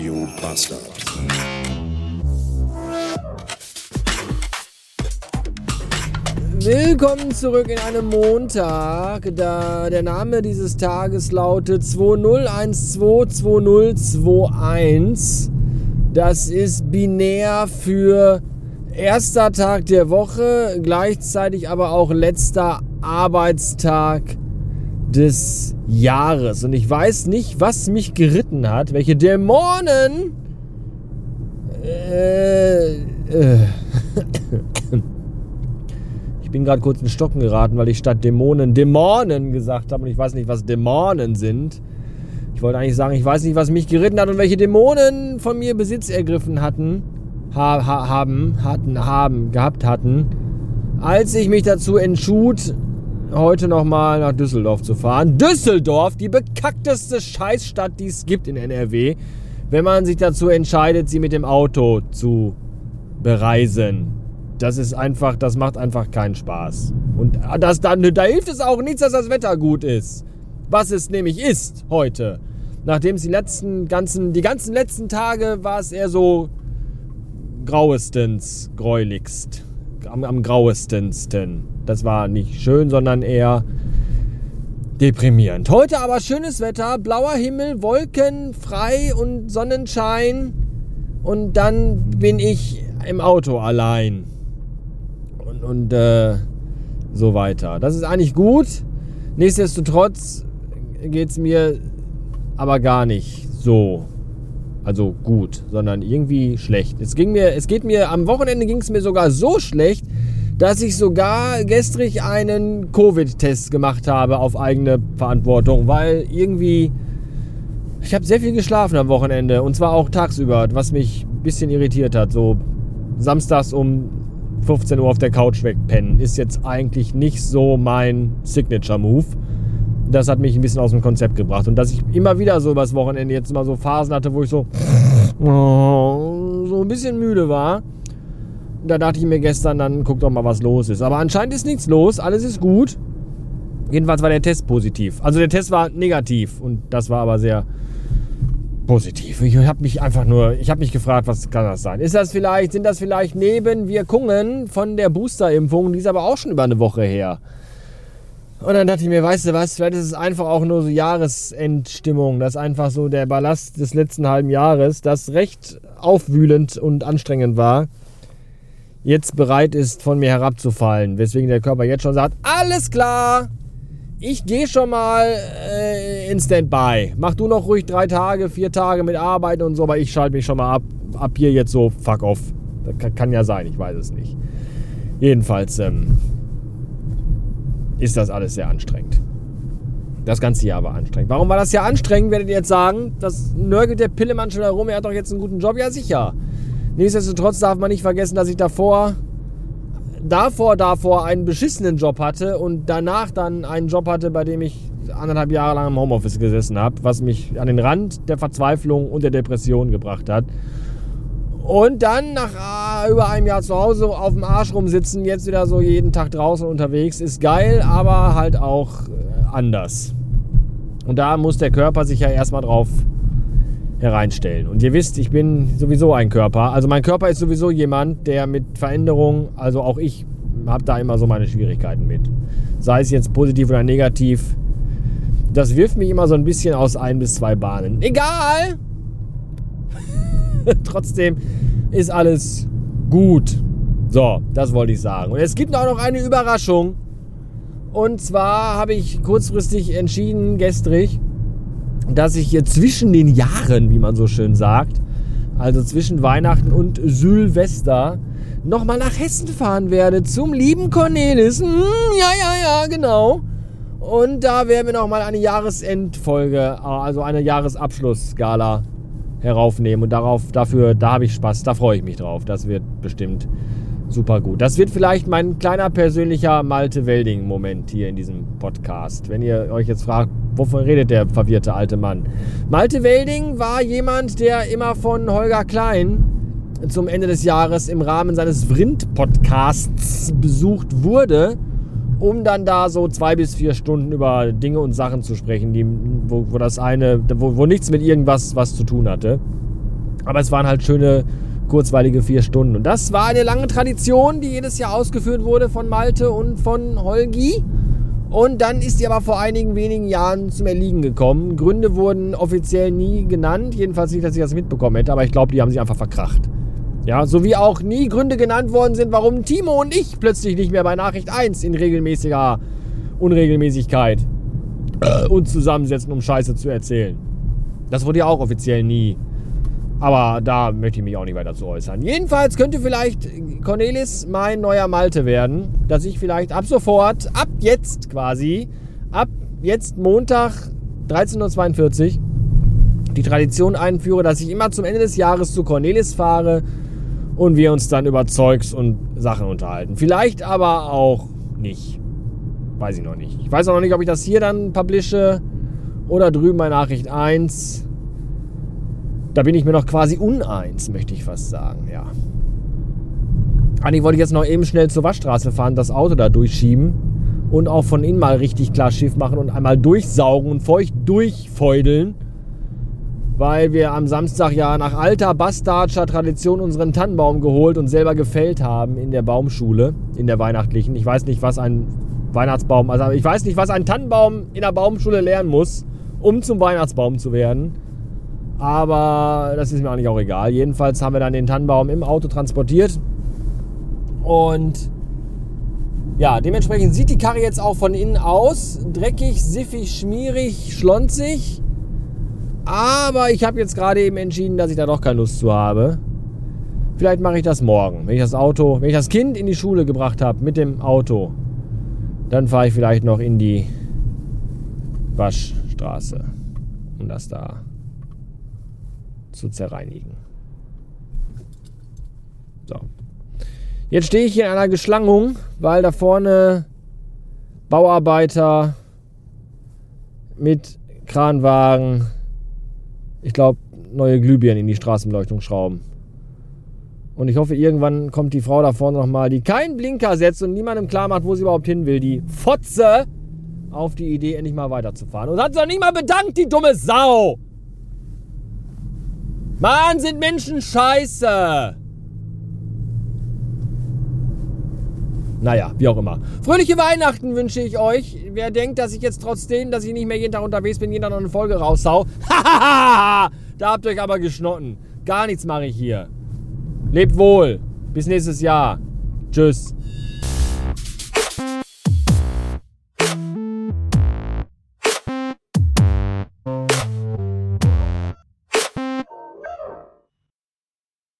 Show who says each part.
Speaker 1: Radio Bastard.
Speaker 2: Willkommen zurück in einem Montag. Da der Name dieses Tages lautet 20122021. Das ist binär für erster Tag der Woche, gleichzeitig aber auch letzter Arbeitstag des Jahres. Und ich weiß nicht, was mich geritten hat, welche Dämonen. Äh, äh. Ich bin gerade kurz in Stocken geraten, weil ich statt Dämonen Dämonen gesagt habe und ich weiß nicht, was Dämonen sind. Ich wollte eigentlich sagen, ich weiß nicht, was mich geritten hat und welche Dämonen von mir Besitz ergriffen hatten, ha, ha, haben, hatten, haben, gehabt hatten, als ich mich dazu entschlug, heute nochmal nach Düsseldorf zu fahren. Düsseldorf, die bekackteste Scheißstadt, die es gibt in NRW, wenn man sich dazu entscheidet, sie mit dem Auto zu bereisen. Das ist einfach, das macht einfach keinen Spaß. Und das, dann, da hilft es auch nichts, dass das Wetter gut ist. Was es nämlich ist heute. Nachdem es die letzten ganzen, die ganzen letzten Tage war es eher so grauestens, gräulichst. Am, am grauestensten. Das war nicht schön, sondern eher deprimierend. Heute aber schönes Wetter, blauer Himmel, Wolken, frei und Sonnenschein. Und dann bin ich im Auto allein. Und, und äh, so weiter. Das ist eigentlich gut. Nichtsdestotrotz geht es mir aber gar nicht so. Also gut, sondern irgendwie schlecht. Es, ging mir, es geht mir, am Wochenende ging es mir sogar so schlecht, dass ich sogar gestrig einen Covid-Test gemacht habe auf eigene Verantwortung, weil irgendwie ich habe sehr viel geschlafen am Wochenende und zwar auch tagsüber, was mich ein bisschen irritiert hat. So samstags um 15 Uhr auf der Couch wegpennen ist jetzt eigentlich nicht so mein Signature-Move. Das hat mich ein bisschen aus dem Konzept gebracht. Und dass ich immer wieder so übers Wochenende jetzt mal so Phasen hatte, wo ich so, so ein bisschen müde war. Da dachte ich mir gestern, dann guck doch mal, was los ist. Aber anscheinend ist nichts los, alles ist gut. Jedenfalls war der Test positiv. Also der Test war negativ und das war aber sehr positiv. Ich habe mich einfach nur, ich habe mich gefragt, was kann das sein? Ist das vielleicht, sind das vielleicht Nebenwirkungen von der Boosterimpfung? Die ist aber auch schon über eine Woche her. Und dann dachte ich mir, weißt du was, vielleicht ist es einfach auch nur so Jahresendstimmung. Das ist einfach so der Ballast des letzten halben Jahres, das recht aufwühlend und anstrengend war jetzt bereit ist, von mir herabzufallen. Weswegen der Körper jetzt schon sagt, alles klar, ich gehe schon mal äh, in Standby. Mach du noch ruhig drei Tage, vier Tage mit Arbeiten und so, aber ich schalte mich schon mal ab. Ab hier jetzt so, fuck off. Das kann, kann ja sein, ich weiß es nicht. Jedenfalls ähm, ist das alles sehr anstrengend. Das ganze Jahr war anstrengend. Warum war das Jahr anstrengend, werdet ihr jetzt sagen? Das nörgelt der Pillemann schon herum, er hat doch jetzt einen guten Job. Ja, sicher. Nichtsdestotrotz darf man nicht vergessen, dass ich davor, davor, davor einen beschissenen Job hatte und danach dann einen Job hatte, bei dem ich anderthalb Jahre lang im Homeoffice gesessen habe, was mich an den Rand der Verzweiflung und der Depression gebracht hat. Und dann nach über einem Jahr zu Hause auf dem Arsch rumsitzen, jetzt wieder so jeden Tag draußen unterwegs, ist geil, aber halt auch äh, anders. Und da muss der Körper sich ja erstmal drauf hereinstellen. Und ihr wisst, ich bin sowieso ein Körper. Also mein Körper ist sowieso jemand, der mit Veränderungen, also auch ich habe da immer so meine Schwierigkeiten mit. Sei es jetzt positiv oder negativ. Das wirft mich immer so ein bisschen aus ein bis zwei Bahnen. Egal! Trotzdem ist alles gut. So, das wollte ich sagen. Und es gibt auch noch eine Überraschung. Und zwar habe ich kurzfristig entschieden, gestrig, dass ich hier zwischen den Jahren, wie man so schön sagt, also zwischen Weihnachten und Silvester, nochmal nach Hessen fahren werde zum lieben Cornelis. Hm, ja, ja, ja, genau. Und da werden wir nochmal eine Jahresendfolge, also eine Jahresabschlussskala heraufnehmen. Und darauf, dafür, da habe ich Spaß, da freue ich mich drauf. Das wird bestimmt super gut. Das wird vielleicht mein kleiner persönlicher Malte Welding-Moment hier in diesem Podcast. Wenn ihr euch jetzt fragt, wovon redet der verwirrte alte Mann? Malte Welding war jemand, der immer von Holger Klein zum Ende des Jahres im Rahmen seines Vrind-Podcasts besucht wurde, um dann da so zwei bis vier Stunden über Dinge und Sachen zu sprechen, die, wo, wo das eine, wo, wo nichts mit irgendwas was zu tun hatte. Aber es waren halt schöne, kurzweilige vier Stunden. Und das war eine lange Tradition, die jedes Jahr ausgeführt wurde von Malte und von Holgi. Und dann ist die aber vor einigen wenigen Jahren zum Erliegen gekommen. Gründe wurden offiziell nie genannt. Jedenfalls nicht, dass ich das mitbekommen hätte. Aber ich glaube, die haben sich einfach verkracht. Ja, so wie auch nie Gründe genannt worden sind, warum Timo und ich plötzlich nicht mehr bei Nachricht 1 in regelmäßiger Unregelmäßigkeit äh, uns zusammensetzen, um Scheiße zu erzählen. Das wurde ja auch offiziell nie. Aber da möchte ich mich auch nicht weiter zu äußern. Jedenfalls könnte vielleicht Cornelis mein neuer Malte werden, dass ich vielleicht ab sofort, ab jetzt quasi, ab jetzt Montag 13.42 Uhr die Tradition einführe, dass ich immer zum Ende des Jahres zu Cornelis fahre und wir uns dann über Zeugs und Sachen unterhalten. Vielleicht aber auch nicht. Weiß ich noch nicht. Ich weiß auch noch nicht, ob ich das hier dann publische oder drüben bei Nachricht 1. Da bin ich mir noch quasi uneins, möchte ich fast sagen, ja. Eigentlich wollte ich jetzt noch eben schnell zur Waschstraße fahren, das Auto da durchschieben und auch von innen mal richtig klar Schiff machen und einmal durchsaugen und feucht durchfeudeln, weil wir am Samstag ja nach alter bastardscher Tradition unseren Tannenbaum geholt und selber gefällt haben in der Baumschule, in der weihnachtlichen. Ich weiß nicht, was ein Weihnachtsbaum. Also ich weiß nicht, was ein Tannenbaum in der Baumschule lernen muss, um zum Weihnachtsbaum zu werden. Aber das ist mir eigentlich auch egal. Jedenfalls haben wir dann den Tannenbaum im Auto transportiert. Und ja, dementsprechend sieht die Karre jetzt auch von innen aus. Dreckig, siffig, schmierig, schlonzig. Aber ich habe jetzt gerade eben entschieden, dass ich da doch keine Lust zu habe. Vielleicht mache ich das morgen, wenn ich das Auto, wenn ich das Kind in die Schule gebracht habe mit dem Auto. Dann fahre ich vielleicht noch in die Waschstraße, um das da zu zerreinigen. So. Jetzt stehe ich hier in einer Geschlangung, weil da vorne Bauarbeiter mit Kranwagen, ich glaube, neue Glühbirnen in die Straßenbeleuchtung schrauben. Und ich hoffe, irgendwann kommt die Frau da vorne nochmal, die keinen Blinker setzt und niemandem klar macht, wo sie überhaupt hin will. Die Fotze auf die Idee, endlich mal weiterzufahren. Und hat sich noch nicht mal bedankt, die dumme Sau! Mann, sind Menschen scheiße! Naja, wie auch immer. Fröhliche Weihnachten wünsche ich euch. Wer denkt, dass ich jetzt trotzdem, dass ich nicht mehr jeden Tag unterwegs bin, jeden Tag noch eine Folge raushau. da habt ihr euch aber geschnotten. Gar nichts mache ich hier. Lebt wohl. Bis nächstes Jahr. Tschüss.